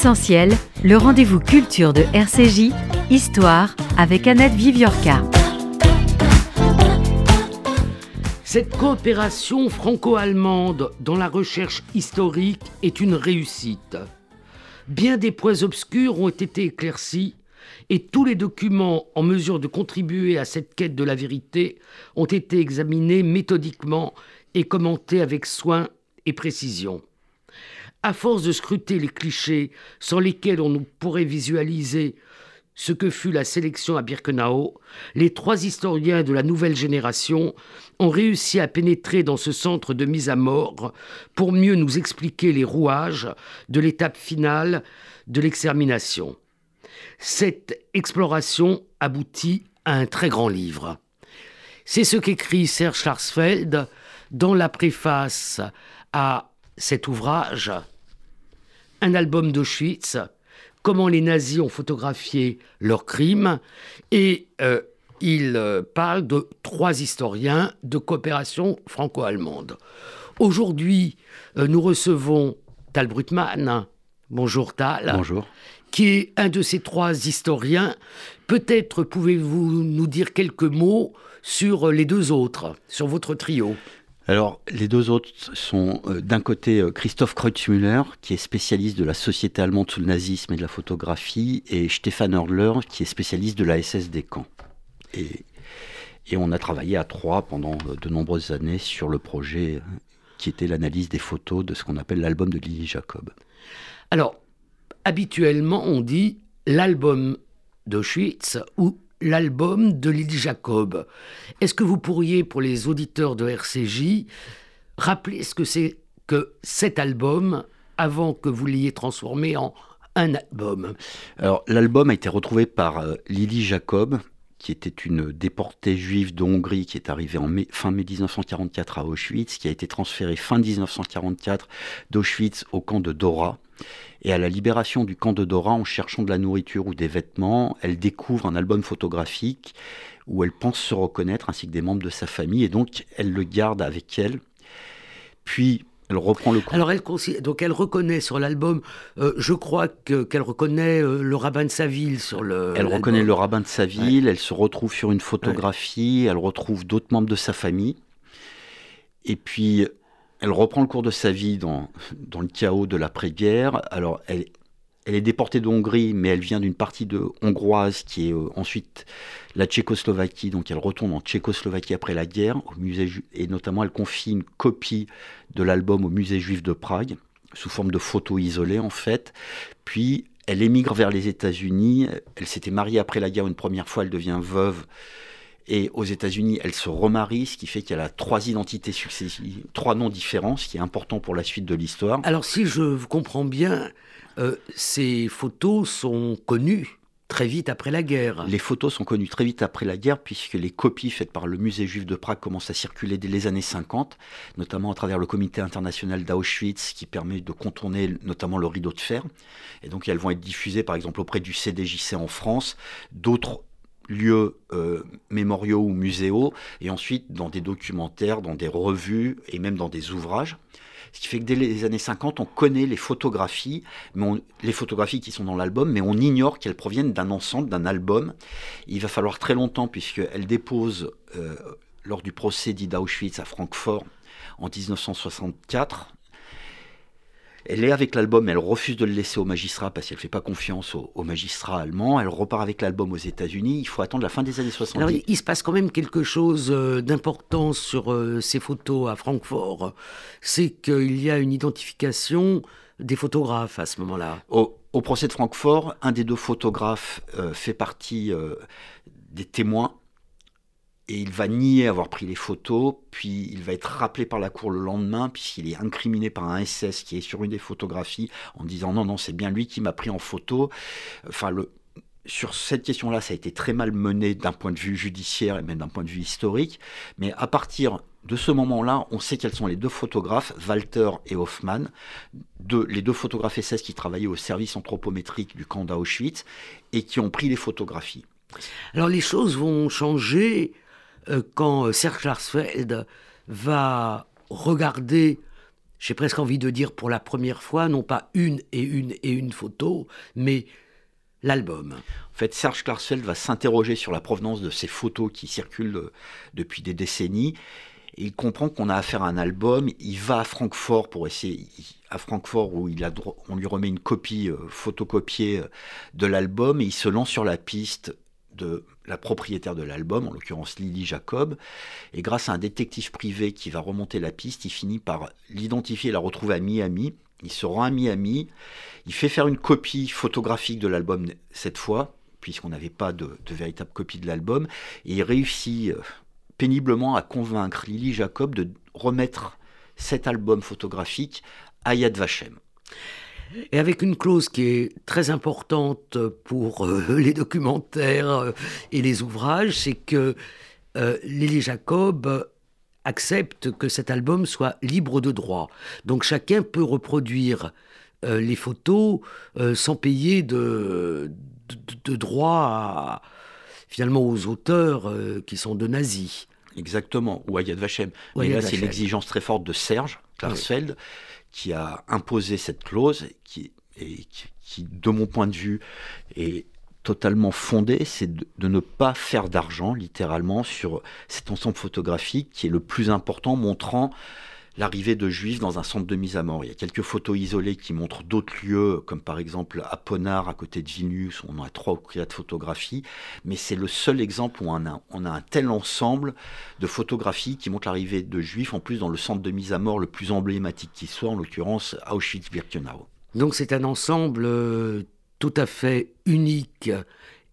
Essentiel, le rendez-vous culture de RCJ, Histoire avec Annette Viviorca. Cette coopération franco-allemande dans la recherche historique est une réussite. Bien des points obscurs ont été éclaircis et tous les documents en mesure de contribuer à cette quête de la vérité ont été examinés méthodiquement et commentés avec soin et précision. À force de scruter les clichés sans lesquels on pourrait visualiser ce que fut la sélection à Birkenau, les trois historiens de la nouvelle génération ont réussi à pénétrer dans ce centre de mise à mort pour mieux nous expliquer les rouages de l'étape finale de l'extermination. Cette exploration aboutit à un très grand livre. C'est ce qu'écrit Serge Schwarzfeld dans la préface à cet ouvrage, un album d'Auschwitz, comment les nazis ont photographié leurs crimes, et euh, il euh, parle de trois historiens de coopération franco-allemande. Aujourd'hui, euh, nous recevons Tal Brutmann. Bonjour Tal. Bonjour. Qui est un de ces trois historiens. Peut-être pouvez-vous nous dire quelques mots sur les deux autres, sur votre trio alors, les deux autres sont euh, d'un côté euh, Christoph Kreutzmüller, qui est spécialiste de la société allemande sous le nazisme et de la photographie, et Stefan Hörler, qui est spécialiste de la SS des camps. Et, et on a travaillé à trois pendant euh, de nombreuses années sur le projet qui était l'analyse des photos de ce qu'on appelle l'album de Lily Jacob. Alors, habituellement, on dit l'album d'Auschwitz ou l'album de Lily Jacob. Est-ce que vous pourriez, pour les auditeurs de RCJ, rappeler ce que c'est que cet album avant que vous l'ayez transformé en un album? Alors, l'album a été retrouvé par euh, Lily Jacob, qui était une déportée juive de Hongrie qui est arrivée fin mai 1944 à Auschwitz, qui a été transférée fin 1944 d'Auschwitz au camp de Dora. Et à la libération du camp de Dora, en cherchant de la nourriture ou des vêtements, elle découvre un album photographique où elle pense se reconnaître ainsi que des membres de sa famille, et donc elle le garde avec elle. Puis elle reprend le Alors elle donc elle reconnaît sur l'album, euh, je crois que qu'elle reconnaît euh, le rabbin de sa ville sur le. Elle reconnaît le rabbin de sa ville. Elle se retrouve sur une photographie. Elle retrouve d'autres membres de sa famille. Et puis elle reprend le cours de sa vie dans, dans le chaos de l'après-guerre. Alors, elle, elle est déportée de Hongrie, mais elle vient d'une partie de hongroise qui est euh, ensuite la Tchécoslovaquie. Donc, elle retourne en Tchécoslovaquie après la guerre, au musée et notamment elle confie une copie de l'album au musée juif de Prague, sous forme de photos isolées en fait. Puis, elle émigre vers les États-Unis. Elle s'était mariée après la guerre une première fois, elle devient veuve. Et aux États-Unis, elle se remarie, ce qui fait qu'elle a trois identités successives, trois noms différents, ce qui est important pour la suite de l'histoire. Alors, si je comprends bien, euh, ces photos sont connues très vite après la guerre. Les photos sont connues très vite après la guerre, puisque les copies faites par le musée juif de Prague commencent à circuler dès les années 50, notamment à travers le comité international d'Auschwitz, qui permet de contourner notamment le rideau de fer. Et donc elles vont être diffusées par exemple auprès du CDJC en France, d'autres lieux euh, mémoriaux ou muséaux, et ensuite dans des documentaires, dans des revues et même dans des ouvrages. Ce qui fait que dès les années 50, on connaît les photographies, mais les photographies qui sont dans l'album, mais on ignore qu'elles proviennent d'un ensemble, d'un album. Il va falloir très longtemps, puisqu'elle dépose, euh, lors du procès d'Ida Auschwitz à Francfort en 1964, elle est avec l'album, elle refuse de le laisser au magistrat parce qu'elle ne fait pas confiance au, magistrat allemand. Elle repart avec l'album aux États-Unis. Il faut attendre la fin des années 70. Alors, il se passe quand même quelque chose euh, d'important sur euh, ces photos à Francfort. C'est qu'il y a une identification des photographes à ce moment-là. Au, procès de Francfort, un des deux photographes euh, fait partie des témoins et il va nier avoir pris les photos, puis il va être rappelé par la cour le lendemain, puisqu'il est incriminé par un SS qui est sur une des photographies en disant non, non, c'est bien lui qui m'a pris en photo. Enfin, le, sur cette question-là, ça a été très mal mené d'un point de vue judiciaire et même d'un point de vue historique. Mais à partir de ce moment-là, on sait quels sont les deux photographes, Walter et Hoffmann, les deux photographes SS qui travaillaient au service anthropométrique du camp d'Auschwitz et qui ont pris les photographies. Alors les choses vont changer quand euh, Serge Klarsfeld va regarder j'ai presque envie de dire pour la première fois, non pas une et une et une photo, mais l'album. En fait, Serge Klarsfeld va s'interroger sur la provenance de ces photos qui circulent euh, depuis des décennies. il comprend qu'on a affaire à un album. Il va à Francfort pour essayer, à Francfort où il a, on lui remet une copie euh, photocopiée euh, de l'album et il se lance sur la piste de la propriétaire de l'album, en l'occurrence Lily Jacob. Et grâce à un détective privé qui va remonter la piste, il finit par l'identifier et la retrouver à Miami. Il se rend à Miami, il fait faire une copie photographique de l'album cette fois, puisqu'on n'avait pas de, véritable copie de l'album, et il réussit euh, péniblement à convaincre Lily Jacob de remettre cet album photographique à Yad Vashem. Et avec une clause qui est très importante pour euh, les documentaires euh, et les ouvrages, c'est que Lily Jacob accepte que cet album soit libre de droit. Donc chacun peut reproduire euh, les photos euh, sans payer de, de, droit finalement aux auteurs euh, qui sont de nazis. Exactement, ou à Yad Vashem. Et là, c'est l'exigence très forte de Serge Klarsfeld qui a imposé cette clause qui, et qui, de mon point de vue, est totalement fondée, c'est de, ne pas faire d'argent, littéralement, sur cet ensemble photographique qui est le plus important, montrant l'arrivée de juifs dans un centre de mise à mort. Il y a quelques photos isolées qui montrent d'autres lieux, comme par exemple à Ponar, à côté de Vilnius, on a trois ou quatre photographies, mais c'est le seul exemple où on a, on a un tel ensemble de photographies qui montrent l'arrivée de juifs, en plus dans le centre de mise à mort le plus emblématique qui soit, en l'occurrence Auschwitz-Birkenau. Donc c'est un ensemble euh, tout à fait unique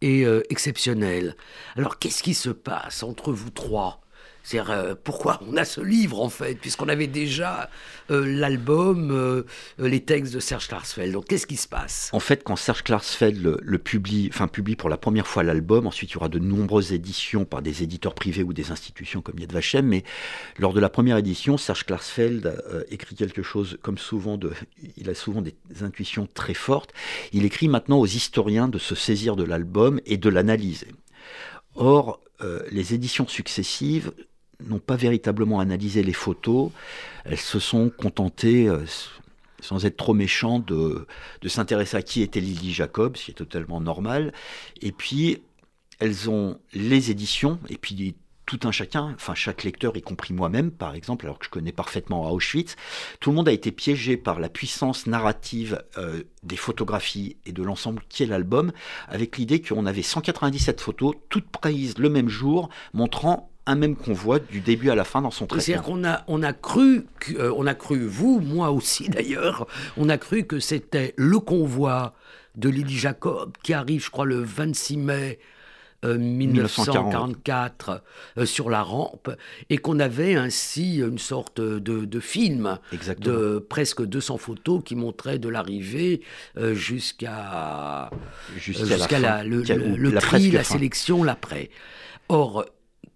et euh, exceptionnel. Alors qu'est-ce qui se passe entre vous trois? C'est euh, pourquoi on a ce livre en fait, puisqu'on avait déjà euh, l'album, euh, les textes de Serge Klarsfeld. Donc qu'est-ce qui se passe? En fait, quand Serge Klarsfeld le, publie, enfin publie pour la première fois l'album, ensuite il y aura de nombreuses éditions par des éditeurs privés ou des institutions comme Yad Vashem, mais lors de la première édition, Serge Klarsfeld écrit quelque chose comme souvent il a souvent des intuitions très fortes. Il écrit maintenant aux historiens de se saisir de l'album et de l'analyser. Or, les éditions successives n'ont pas véritablement analysé les photos. Elles se sont contentées, euh, sans être trop méchantes, de, s'intéresser à qui était Lily Jacob, ce qui est totalement normal. Et puis, elles ont les éditions, et puis tout un chacun, enfin chaque lecteur, y compris moi-même par exemple, alors que je connais parfaitement Auschwitz, tout le monde a été piégé par la puissance narrative euh, des photographies et de l'ensemble qui est l'album, avec l'idée qu'on avait 197 photos, toutes prises le même jour, montrant un même convoi du début à la fin dans son traitement. C'est-à-dire qu'on a, on a cru, euh, on a cru, vous, moi aussi d'ailleurs, on a cru que c'était le convoi de Lily Jacob qui arrive, je crois, le 26 mai 1944 euh, euh, sur la rampe et qu'on avait ainsi une sorte de, film de presque 200 photos qui montraient de l'arrivée jusqu'à jusqu'à la, le, le, tri, la sélection, l'après. Or,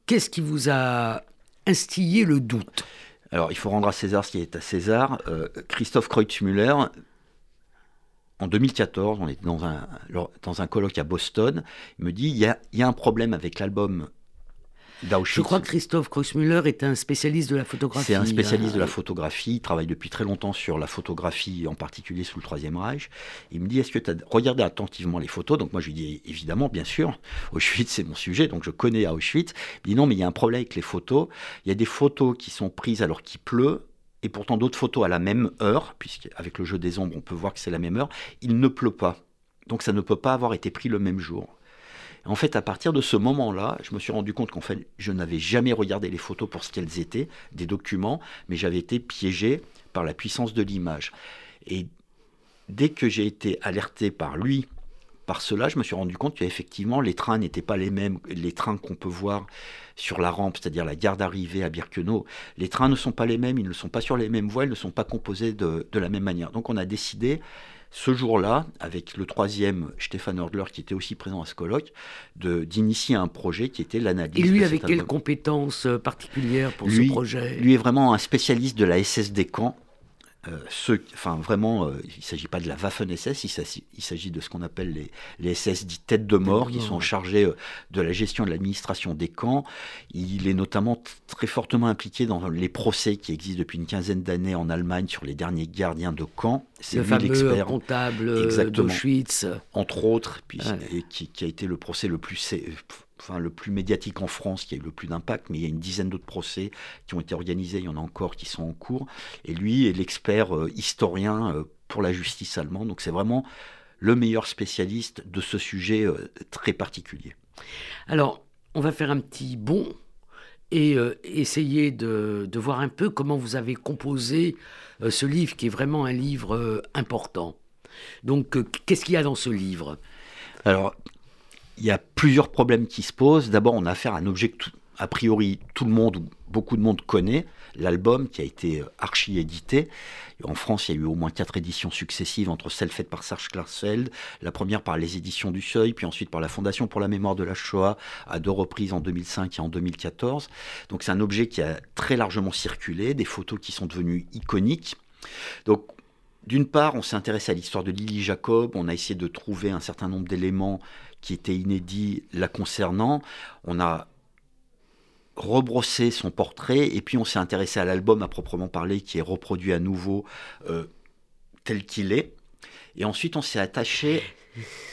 Qu'est-ce qui vous a instillé le doute? Alors, il faut rendre à César ce qui est à César. Euh, Christophe Kreutzmüller, en 2014, on était dans un, colloque à Boston, il me dit il y a un problème avec l'album je crois que Christophe Kreuzmüller est un spécialiste de la photographie. C'est un spécialiste de la photographie, il travaille depuis très longtemps sur la photographie, en particulier sous le Troisième Reich. Il me dit, est-ce que tu as regardé attentivement les photos? Donc moi je lui dis, évidemment, bien sûr, Auschwitz c'est mon sujet, donc je connais Auschwitz. Il me dit, non, mais il y a un problème avec les photos. Il y a des photos qui sont prises alors qu'il pleut, et pourtant d'autres photos à la même heure, puisqu'avec le jeu des ombres on peut voir que c'est la même heure, il ne pleut pas. Donc ça ne peut pas avoir été pris le même jour. En fait, à partir de ce moment-là, je me suis rendu compte qu'en fait, je n'avais jamais regardé les photos pour ce qu'elles étaient, des documents, mais j'avais été piégé par la puissance de l'image. Et dès que j'ai été alerté par lui, par cela, je me suis rendu compte qu'effectivement, les trains n'étaient pas les mêmes, les trains qu'on peut voir sur la rampe, c'est-à-dire la gare d'arrivée à Birkenau. Les trains ne sont pas les mêmes, ils ne sont pas sur les mêmes voies, ils ne sont pas composés de, de la même manière. Donc on a décidé ce jour-là, avec le troisième, Stéphane Hordler, qui était aussi présent à ce colloque, d'initier un projet qui était l'analyse. Et lui, avec quelles compétences euh, particulières pour ce projet? Lui est vraiment un spécialiste de la SS des camps. Euh, ce, enfin vraiment, euh, il ne s'agit pas de la Waffen-SS, il s'agit de ce qu'on appelle les, les, SS dits têtes de mort, qui sont chargés euh, de la gestion de l'administration des camps. Il est notamment très fortement impliqué dans les procès qui existent depuis une quinzaine d'années en Allemagne sur les derniers gardiens de camps. C'est le fameux comptable d'Auschwitz. Entre autres, puis, et qui, qui, a été le procès le plus enfin, le plus médiatique en France, qui a eu le plus d'impact, mais il y a une dizaine d'autres procès qui ont été organisés, il y en a encore qui sont en cours. Et lui est l'expert euh, historien euh, pour la justice allemande, donc c'est vraiment le meilleur spécialiste de ce sujet euh, très particulier. Alors, on va faire un petit bond et essayer de, de, voir un peu comment vous avez composé ce livre, qui est vraiment un livre important. Donc, qu'est-ce qu'il y a dans ce livre? Alors, il y a plusieurs problèmes qui se posent. D'abord, on a affaire à un objet que, a priori, tout le monde, beaucoup de monde connaît, l'album qui a été euh, archi-édité. En France, il y a eu au moins quatre éditions successives, entre celles faites par Serge Klarsfeld, la première par les éditions du Seuil, puis ensuite par la Fondation pour la mémoire de la Shoah, à deux reprises en 2005 et en 2014. Donc c'est un objet qui a très largement circulé, des photos qui sont devenues iconiques. Donc d'une part, on s'est intéressé à l'histoire de Lily Jacob, on a essayé de trouver un certain nombre d'éléments qui était inédit la concernant. On a rebrossé son portrait et puis on s'est intéressé à l'album à proprement parler qui est reproduit à nouveau euh, tel qu'il est. Et ensuite on s'est attaché...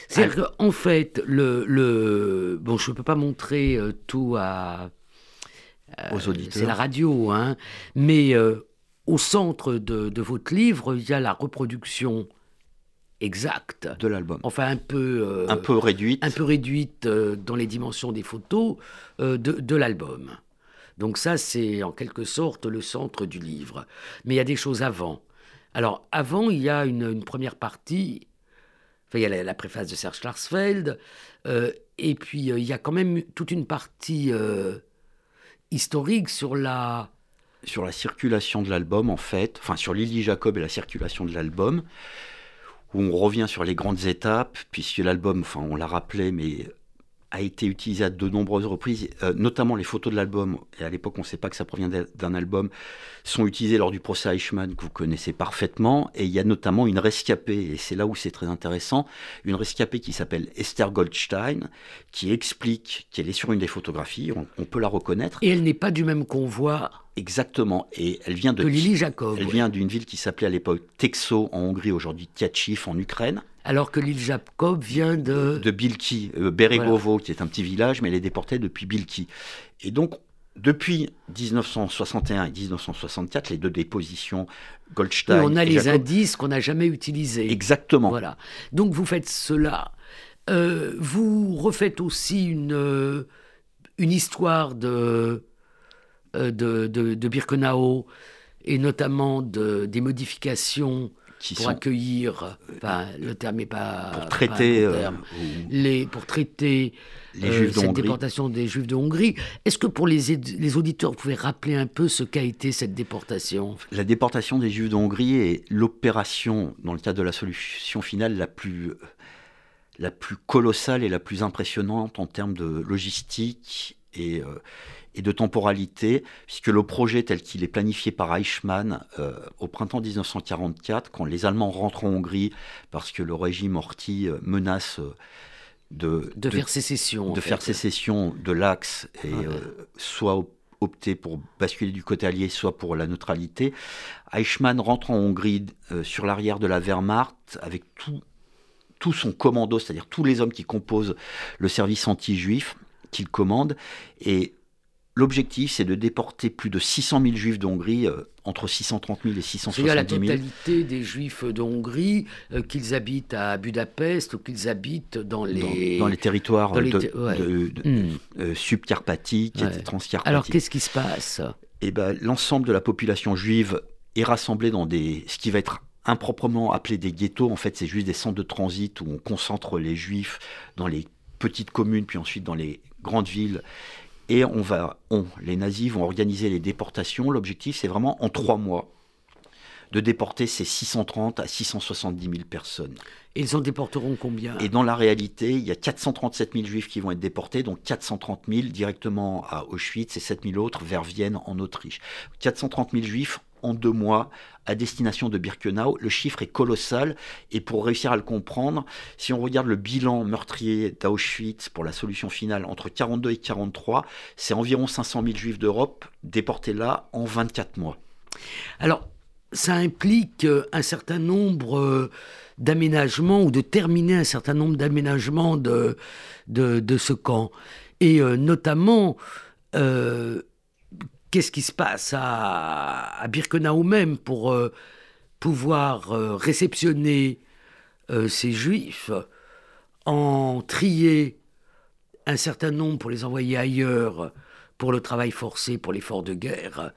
C'est-à-dire qu'en fait, le, le, Bon, je ne peux pas montrer euh, tout à... Euh, Aux auditeurs. C'est la radio, hein. Mais au centre de, de, votre livre, il y a la reproduction exacte de l'album. Enfin un peu euh, un peu réduite, un peu réduite euh, dans les dimensions des photos euh, de, de l'album. Donc ça c'est en quelque sorte le centre du livre. Mais il y a des choses avant. Alors avant il y a une, première partie. Enfin, il y a la, préface de Serge Klarsfeld. et puis il y a quand même toute une partie historique sur la sur la circulation de l'album en fait, enfin sur Lily Jacob et la circulation de l'album où on revient sur les grandes étapes, puisque l'album, enfin on l'a rappelé, mais a été utilisé à de nombreuses reprises, euh, notamment les photos de l'album, et à l'époque on ne sait pas que ça provient d'un album, sont utilisées lors du procès Eichmann que vous connaissez parfaitement, et il y a notamment une rescapée, et c'est là où c'est très intéressant, une rescapée qui s'appelle Esther Goldstein, qui explique qu'elle est sur une des photographies, on, peut la reconnaître. Et elle n'est pas du même convoi Exactement, et elle vient de... Lily Jacob. Elle vient d'une ville qui s'appelait à l'époque Texo en Hongrie, aujourd'hui Tiachiv en Ukraine. Alors que l'île Jacob vient de... De Bilki, euh, Beregovo, qui est un petit village, mais elle est déportée depuis Bilki. Et donc, depuis 1961 et 1964, les deux dépositions Goldstein. on a les indices qu'on n'a jamais utilisés. Exactement. Voilà. Donc vous faites cela. Euh, vous refaites aussi une, euh, une histoire de, de, de, de Birkenau et notamment de, des modifications pour accueillir, enfin, le terme n'est pas pour traiter, euh, les pour traiter les euh, juifs cette déportation des juifs de Hongrie. Est-ce que pour les, les auditeurs, vous pouvez rappeler un peu ce qu'a été cette déportation? La déportation des juifs de Hongrie est l'opération, dans le cadre de la solution finale, la plus la plus colossale et la plus impressionnante en termes de logistique et, euh, et de temporalité, puisque le projet tel qu'il est planifié par Eichmann euh, au printemps 1944, quand les Allemands rentrent en Hongrie, parce que le régime Horthy euh, menace euh, de, de, faire sécession, de faire sécession de l'Axe et soit opter pour basculer du côté allié, soit pour la neutralité. Eichmann rentre en Hongrie sur l'arrière de la Wehrmacht avec tout, tout son commando, c'est-à-dire tous les hommes qui composent le service anti-juif qu'il commande. Et L'objectif, c'est de déporter plus de 600 000 juifs d'Hongrie, euh, entre 630 000 et 670 000. C'est la totalité des juifs de Hongrie, euh, qu'ils habitent à Budapest ou qu'ils habitent dans les... Dans, les territoires hmm. euh, subcarpathiques et transcarpathiques. Alors qu'est-ce qui se passe? Eh ben, L'ensemble de la population juive est rassemblée dans des, ce qui va être improprement appelé des ghettos. En fait, c'est juste des centres de transit où on concentre les juifs dans les petites communes, puis ensuite dans les grandes villes. Et on va, on, les nazis vont organiser les déportations. L'objectif, c'est vraiment en trois mois de déporter ces 630 à 670 000 personnes. Et ils en déporteront combien? Et dans la réalité, il y a 437 000 juifs qui vont être déportés, donc 430 000 directement à Auschwitz et 7 000 autres vers Vienne en Autriche. 430 000 juifs en deux mois à destination de Birkenau. Le chiffre est colossal et pour réussir à le comprendre, si on regarde le bilan meurtrier d'Auschwitz pour la solution finale entre 42 et 43, c'est environ 500 000 juifs d'Europe déportés là en 24 mois. Alors, ça implique euh, un certain nombre euh, d'aménagements ou de terminer un certain nombre d'aménagements de, de, ce camp. Et euh, notamment, qu'est-ce qui se passe à, à Birkenau même pour euh, pouvoir euh, réceptionner euh, ces juifs, en trier un certain nombre pour les envoyer ailleurs pour le travail forcé, pour l'effort de guerre,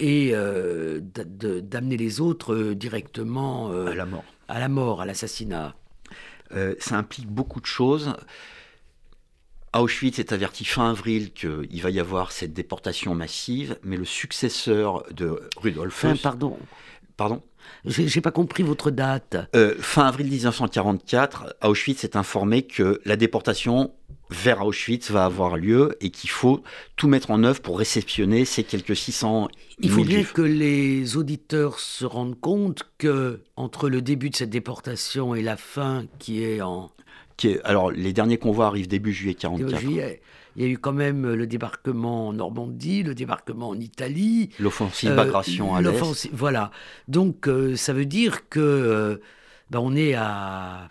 et d'amener les autres directement à la mort, à la mort, à l'assassinat. ça implique beaucoup de choses. Auschwitz est averti fin avril qu'il va y avoir cette déportation massive, mais le successeur de Rudolf. Fin, pardon. Pardon j'ai pas compris votre date. Euh, fin avril 1944, Auschwitz est informé que la déportation vers Auschwitz va avoir lieu et qu'il faut tout mettre en œuvre pour réceptionner ces quelques 600 Il faut bien que les auditeurs se rendent compte que entre le début de cette déportation et la fin qui est en alors, les derniers convois arrivent début juillet 44. juillet. Il y a eu quand même le débarquement en Normandie, le débarquement en Italie. L'offensive euh, Bagration à l'Est. Voilà. Donc, euh, ça veut dire que euh, ben, on est à,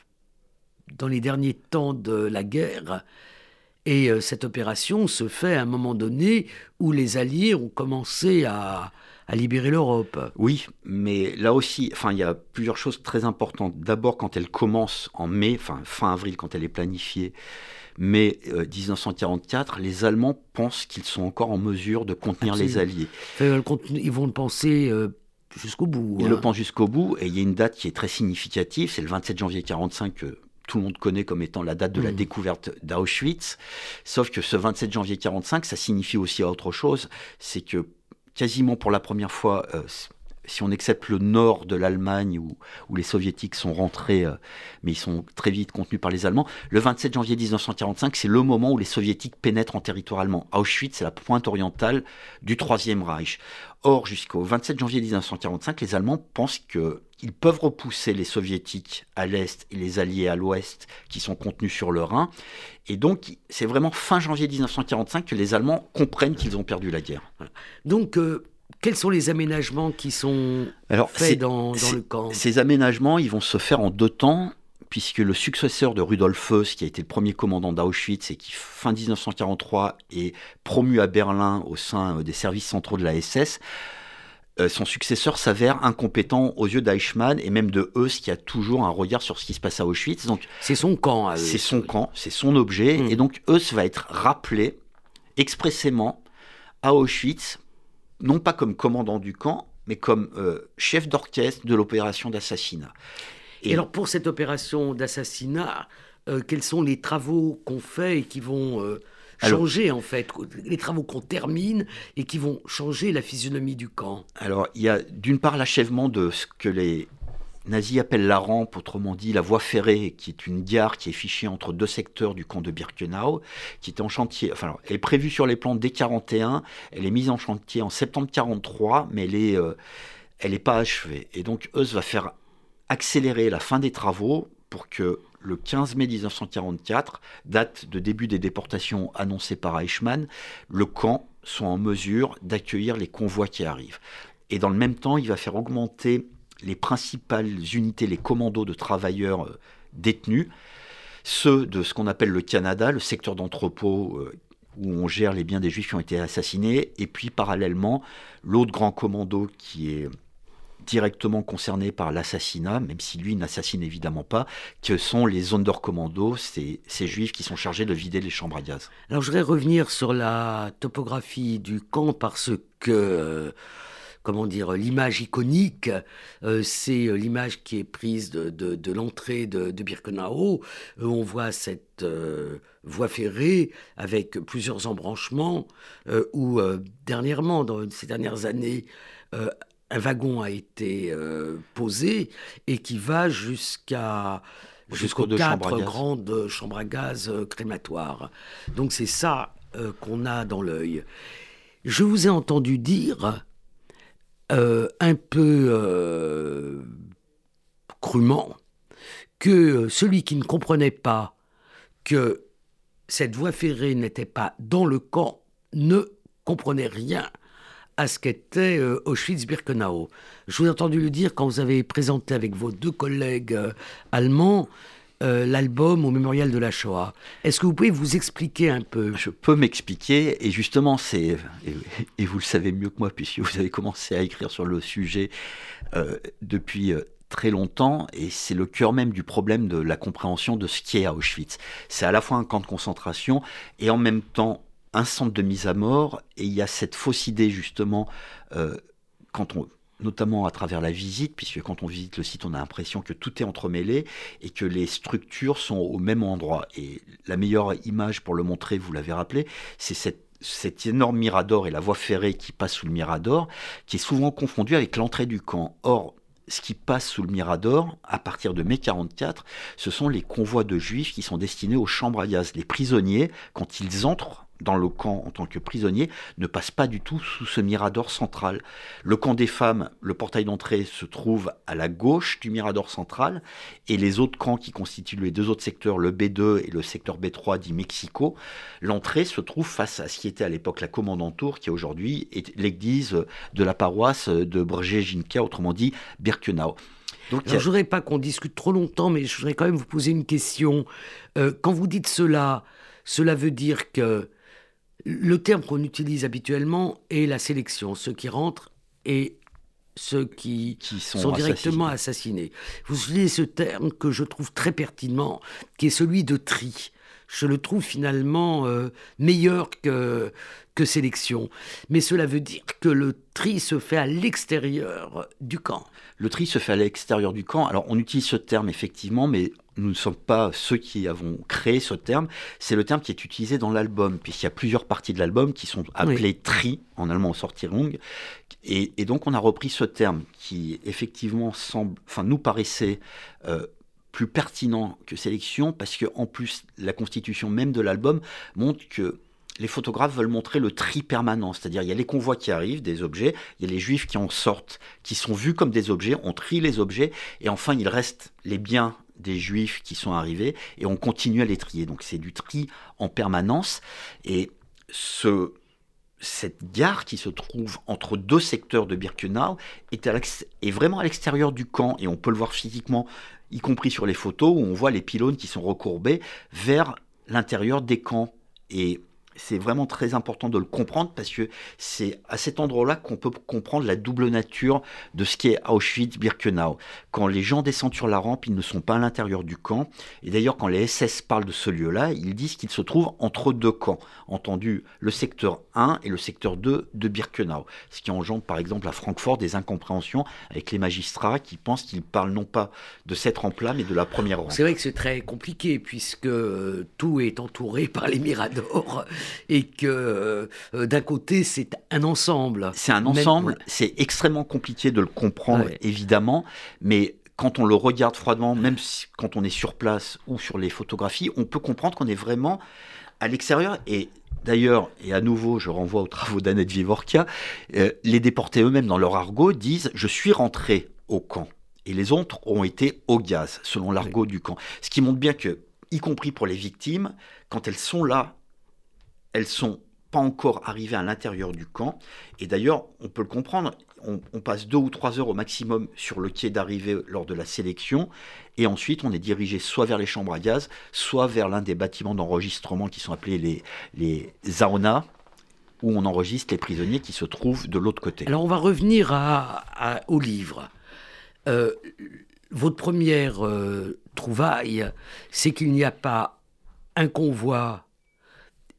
dans les derniers temps de la guerre. Et cette opération se fait à un moment donné où les Alliés ont commencé à, à libérer l'Europe. Oui, mais là aussi, enfin, il y a plusieurs choses très importantes. D'abord, quand elle commence en mai, enfin fin avril, quand elle est planifiée, mai 1944, euh, les Allemands pensent qu'ils sont encore en mesure de contenir les Alliés. ils vont le penser. Euh, jusqu'au bout. Ils le hein. pensent jusqu'au bout, et il y a une date qui est très significative, c'est le 27 janvier 45 que tout le monde connaît comme étant la date de la mmh. découverte d'Auschwitz. Sauf que ce 27 janvier 45, ça signifie aussi autre chose, c'est que quasiment pour la première fois, euh, si on accepte le nord de l'Allemagne où, les soviétiques sont rentrés, euh, mais ils sont très vite contenus par les Allemands, le 27 janvier 1945, c'est le moment où les soviétiques pénètrent en territoire allemand. Auschwitz, c'est la pointe orientale du Troisième Reich. Or, jusqu'au 27 janvier 1945, les Allemands pensent qu'ils peuvent repousser les soviétiques à l'est et les alliés à l'ouest qui sont contenus sur le Rhin. Et donc, c'est vraiment fin janvier 1945 que les Allemands comprennent qu'ils ont perdu la guerre. Donc, euh, quels sont les aménagements qui sont faits dans, dans le camp? Ces aménagements, ils vont se faire en deux temps puisque le successeur de Rudolf Heuss, qui a été le premier commandant d'Auschwitz et qui, fin 1943, est promu à Berlin au sein euh, des services centraux de la SS, euh, son successeur s'avère incompétent aux yeux d'Eichmann et même de Heuss qui a toujours un regard sur ce qui se passe à Auschwitz. Donc c'est son camp. C'est son camp, c'est son objet mmh. et donc Heuss va être rappelé expressément à Auschwitz, non pas comme commandant du camp, mais comme euh, chef d'orchestre de l'opération d'assassinat. Et, alors pour cette opération d'assassinat, euh, quels sont les travaux qu'on fait et qui vont changer en fait, les travaux qu'on termine et qui vont changer la physionomie du camp Alors il y a d'une part l'achèvement de ce que les nazis appellent la rampe, autrement dit la voie ferrée, qui est une gare qui est fichée entre deux secteurs du camp de Birkenau, qui est en chantier. Enfin, elle est prévue sur les plans dès 41, elle est mise en chantier en septembre 43, mais elle est, euh, elle n'est pas achevée. Et donc Eus va faire accélérer la fin des travaux pour que le 15 mai 1944, date de début des déportations annoncées par Eichmann, le camp soit en mesure d'accueillir les convois qui arrivent. Et dans le même temps, il va faire augmenter les principales unités, les commandos de travailleurs euh, détenus, ceux de ce qu'on appelle le Canada, le secteur d'entrepôt euh, où on gère les biens des juifs qui ont été assassinés, et puis parallèlement l'autre grand commando qui est directement concernés par l'assassinat, même si lui n'assassine évidemment pas, que sont les Sonderkommando, ces, ces juifs qui sont chargés de vider les chambres à gaz. Alors je voudrais revenir sur la topographie du camp parce que comment dire, l'image iconique, euh, c'est euh, l'image qui est prise de, de, l'entrée de, Birkenau. Euh, on voit cette voie ferrée avec plusieurs embranchements, où dernièrement, dans ces dernières années, un wagon a été euh, posé et qui va jusqu'à jusqu'aux quatre grandes chambres à gaz euh, crématoires. Donc c'est ça euh, qu'on a dans l'œil. Je vous ai entendu dire un peu crûment que celui qui ne comprenait pas que cette voie ferrée n'était pas dans le camp ne comprenait rien ce qu'était euh, Auschwitz-Birkenau. Je vous ai entendu le dire quand vous avez présenté avec vos deux collègues euh, allemands euh, l'album au mémorial de la Shoah. Est-ce que vous pouvez vous expliquer un peu? Je peux m'expliquer, et justement, c'est et, vous le savez mieux que moi, puisque vous avez commencé à écrire sur le sujet depuis très longtemps, et c'est le cœur même du problème de la compréhension de ce qui est à Auschwitz. C'est à la fois un camp de concentration et en même temps un centre de mise à mort, et il y a cette fausse idée justement, euh, quand on, notamment à travers la visite, puisque quand on visite le site, on a l'impression que tout est entremêlé et que les structures sont au même endroit. Et la meilleure image pour le montrer, vous l'avez rappelé, c'est cet énorme mirador et la voie ferrée qui passe sous le mirador, qui est souvent confondu avec l'entrée du camp. Or, ce qui passe sous le Mirador, à partir de mai 44, ce sont les convois de juifs qui sont destinés aux chambres à gaz. Les prisonniers, quand ils entrent dans le camp en tant que prisonnier ne passe pas du tout sous ce mirador central. Le camp des femmes, le portail d'entrée se trouve à la gauche du mirador central et les autres camps qui constituent les deux autres secteurs, le B2 et le secteur B3 dit Mexico, l'entrée se trouve face à ce qui était à l'époque la commandantour qui aujourd'hui est l'église de la paroisse de Brzezinka, autrement dit Birkenau. Donc, je ne voudrais pas qu'on discute trop longtemps, mais je voudrais quand même vous poser une question. Euh, quand vous dites cela, cela veut dire que le terme qu'on utilise habituellement est la sélection, ceux qui rentrent et ceux qui, sont, directement assassinés. Vous utilisez ce terme que je trouve très pertinent, qui est celui de tri. Je le trouve finalement euh, meilleur que, que sélection. Mais cela veut dire que le tri se fait à l'extérieur du camp. Le tri se fait à l'extérieur du camp. Alors on utilise ce terme effectivement, mais nous ne sommes pas ceux qui avons créé ce terme. C'est le terme qui est utilisé dans l'album, puisqu'il y a plusieurs parties de l'album qui sont appelées tri, en allemand Sortirung. Et, et donc on a repris ce terme qui effectivement semble, enfin nous paraissait euh, plus pertinent que sélection, parce que en plus la constitution même de l'album montre que les photographes veulent montrer le tri permanent, c'est-à-dire il y a les convois qui arrivent, des objets, il y a les juifs qui en sortent, qui sont vus comme des objets, on trie les objets, et enfin il reste les biens des juifs qui sont arrivés, et on continue à les trier. Donc c'est du tri en permanence, et ce, cette gare qui se trouve entre deux secteurs de Birkenau est, est vraiment à l'extérieur du camp, et on peut le voir physiquement, y compris sur les photos, où on voit les pylônes qui sont recourbés vers l'intérieur des camps. C'est vraiment très important de le comprendre parce que c'est à cet endroit-là qu'on peut comprendre la double nature de ce qu'est Auschwitz-Birkenau. Quand les gens descendent sur la rampe, ils ne sont pas à l'intérieur du camp. Et d'ailleurs, quand les SS parlent de ce lieu-là, ils disent qu'il se trouve entre deux camps. Entendu, le secteur 1 et le secteur 2 de Birkenau. Ce qui engendre par exemple à Francfort des incompréhensions avec les magistrats qui pensent qu'ils parlent non pas de cette rampe-là, mais de la première rampe. C'est vrai que c'est très compliqué puisque tout est entouré par les miradors et que euh, d'un côté c'est un ensemble. C'est un ensemble, c'est extrêmement compliqué de le comprendre évidemment, mais quand on le regarde froidement, même quand on est sur place ou sur les photographies, on peut comprendre qu'on est vraiment à l'extérieur et D'ailleurs, et à nouveau, je renvoie aux travaux d'Annette Vivorca, euh, les déportés eux-mêmes, dans leur argot, disent Je suis rentré au camp. Et les autres ont été au gaz, selon l'argot du camp. Ce qui montre bien que, y compris pour les victimes, quand elles sont là, elles sont pas encore arrivées à l'intérieur du camp. Et d'ailleurs, on peut le comprendre, on, passe deux ou trois heures au maximum sur le quai d'arrivée lors de la sélection. Et ensuite, on est dirigé soit vers les chambres à gaz, soit vers l'un des bâtiments d'enregistrement qui sont appelés les, les zauna, où on enregistre les prisonniers qui se trouvent de l'autre côté. Alors, on va revenir à, au livre. Euh, votre première euh, trouvaille, c'est qu'il n'y a pas un convoi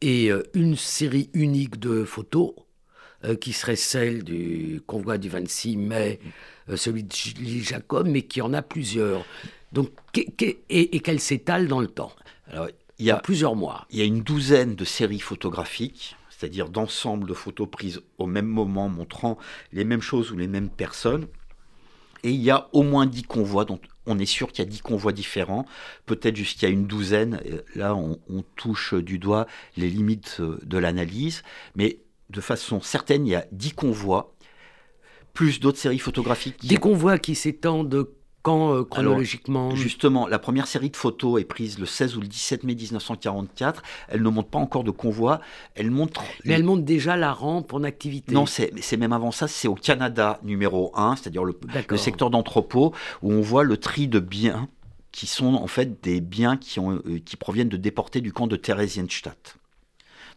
et euh, une série unique de photos euh, qui serait celle du convoi du 26 mai, euh, celui de Julie Jacob, mais qui en a plusieurs. Donc, et, qu'elle s'étale dans le temps. Alors, il y a plusieurs mois. Il y a une douzaine de séries photographiques, c'est-à-dire d'ensemble de photos prises au même moment, montrant les mêmes choses ou les mêmes personnes. Et il y a au moins dix convois dont on est sûr qu'il y a dix convois différents, peut-être jusqu'à une douzaine. Là, on, touche du doigt les limites euh, de l'analyse, mais de façon certaine, il y a dix convois. plus d'autres séries photographiques. Des convois qui s'étendent quand euh, chronologiquement? Justement, la première série de photos est prise le 16 ou le 17 mai 1944. Elle ne montre pas encore de convoi. Elle montre. Mais elle montre déjà la rampe en activité. Non, c'est même avant ça. C'est au Canada numéro 1, c'est-à-dire le, le, secteur d'entrepôt, où on voit le tri de biens qui sont en fait des biens qui, ont, euh, qui proviennent de déportés du camp de Theresienstadt.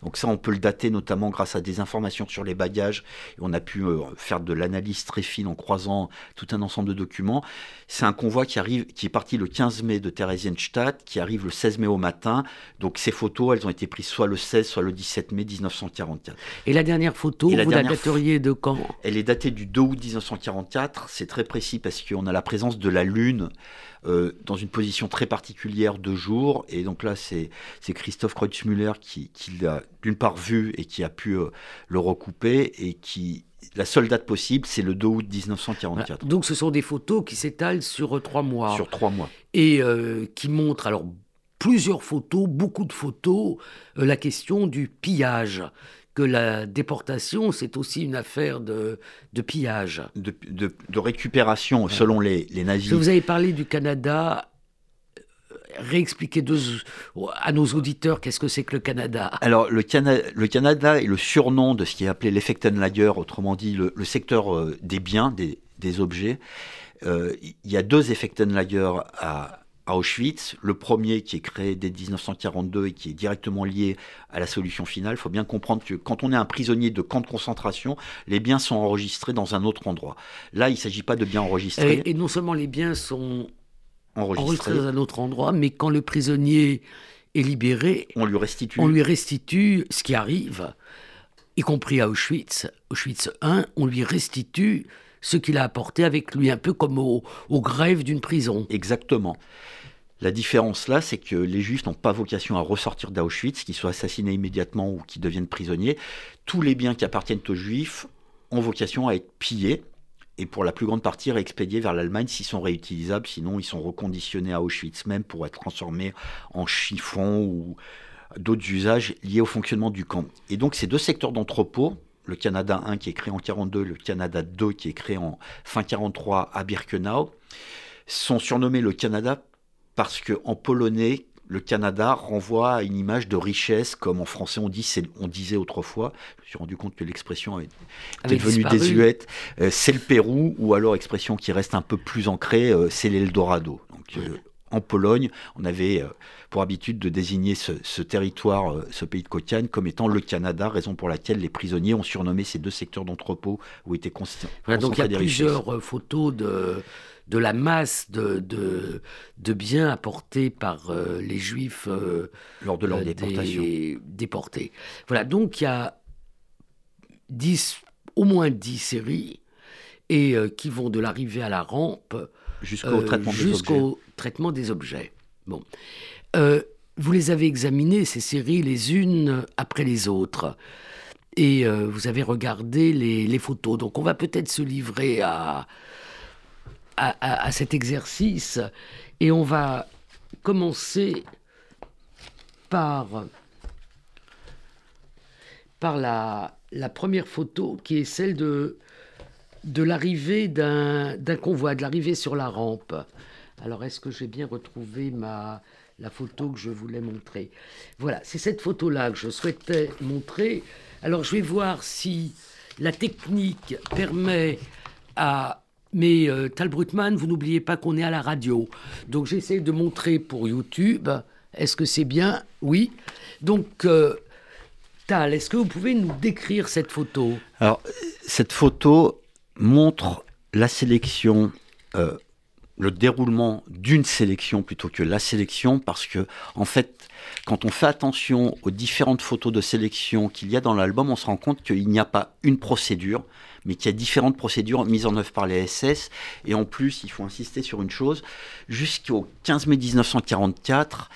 Donc ça, on peut le dater notamment grâce à des informations sur les bagages. Et on a pu euh, faire de l'analyse très fine en croisant tout un ensemble de documents. C'est un convoi qui arrive, qui est parti le 15 mai de Theresienstadt, qui arrive le 16 mai au matin. Donc ces photos, elles ont été prises soit le 16, soit le 17 mai 1944. Et la dernière photo, vous la, dateriez de quand? Elle est datée du 2 août 1944. C'est très précis parce qu'on a la présence de la Lune euh, dans une position très particulière de jour. Et donc là, c'est Christophe Kreutzmüller qui, qui l'a d'une part vu et qui a pu euh, le recouper et qui la seule date possible, c'est le 2 août 1944. Donc ce sont des photos qui s'étalent sur euh, trois mois. Sur trois mois. Et qui montrent alors plusieurs photos, beaucoup de photos, la question du pillage que la déportation, c'est aussi une affaire de, de pillage. De, de, récupération, selon les, les nazis. vous avez parlé du Canada. Réexpliquez à nos auditeurs qu'est-ce que c'est que le Canada. Alors, le, le, Canada est le surnom de ce qui est appelé l'Effektenlager, autrement dit le, secteur euh, des biens, des, des objets. Euh, il y a deux Effektenlager à, à Auschwitz, le premier qui est créé dès 1942 et qui est directement lié à la solution finale. Il faut bien comprendre que quand on est un prisonnier de camp de concentration, les biens sont enregistrés dans un autre endroit. Là, il ne s'agit pas de biens enregistrés. Et, non seulement les biens sont enregistrés. dans un autre endroit, mais quand le prisonnier est libéré, on lui restitue, on lui restitue ce qui arrive, y compris à Auschwitz, Auschwitz 1, on lui restitue ce qu'il a apporté avec lui, un peu comme au, grève d'une prison. Exactement. La différence là, c'est que les juifs n'ont pas vocation à ressortir d'Auschwitz, qu'ils soient assassinés immédiatement ou qu'ils deviennent prisonniers. Tous les biens qui appartiennent aux juifs ont vocation à être pillés et pour la plus grande partie réexpédiés vers l'Allemagne s'ils sont réutilisables, sinon ils sont reconditionnés à Auschwitz même pour être transformés en chiffons ou d'autres usages liés au fonctionnement du camp. Et donc ces deux secteurs d'entrepôt, le Canada 1 qui est créé en 42, le Canada 2 qui est créé en fin 43 à Birkenau, sont surnommés le Canada parce que en polonais, le Canada renvoie à une image de richesse, comme en français on, dit, on disait autrefois. Je me suis rendu compte que l'expression est, devenue désuète. Euh, c'est le Pérou, ou alors expression qui reste un peu plus ancrée, euh, c'est l'Eldorado. Donc, euh, en Pologne, on avait pour habitude de désigner ce, territoire, ce pays de Kotian, comme étant le Canada, raison pour laquelle les prisonniers ont surnommé ces deux secteurs d'entrepôt où étaient concentrés voilà, Donc il y a plusieurs photos de, de la masse de, de, biens apportés par les Juifs lors de leur déportation. déportés. Voilà, donc il y a 10, au moins 10 séries et qui vont de l'arrivée à la rampe jusqu'au traitement des objets traitement des objets. Bon. Euh, vous les avez examinées, ces séries, les unes après les autres. Et euh, vous avez regardé les, photos. Donc on va peut-être se livrer à, à, cet exercice. Et on va commencer par, par la, la première photo qui est celle de, de l'arrivée d'un convoi, de l'arrivée sur la rampe. Alors, est-ce que j'ai bien retrouvé ma, la photo que je voulais montrer? Voilà, c'est cette photo-là que je souhaitais montrer. Alors, je vais voir si la technique permet à... Mais euh, Tal Brutman, vous n'oubliez pas qu'on est à la radio. Donc, j'essaie de montrer pour YouTube. Est-ce que c'est bien? Oui. Donc, euh, Tal, est-ce que vous pouvez nous décrire cette photo? Alors, cette photo montre la sélection euh, le déroulement d'une sélection plutôt que la sélection parce que en fait quand on fait attention aux différentes photos de sélection qu'il y a dans l'album on se rend compte qu'il n'y a pas une procédure mais qu'il y a différentes procédures mises en œuvre par les SS et en plus il faut insister sur une chose jusqu'au 15 mai 1944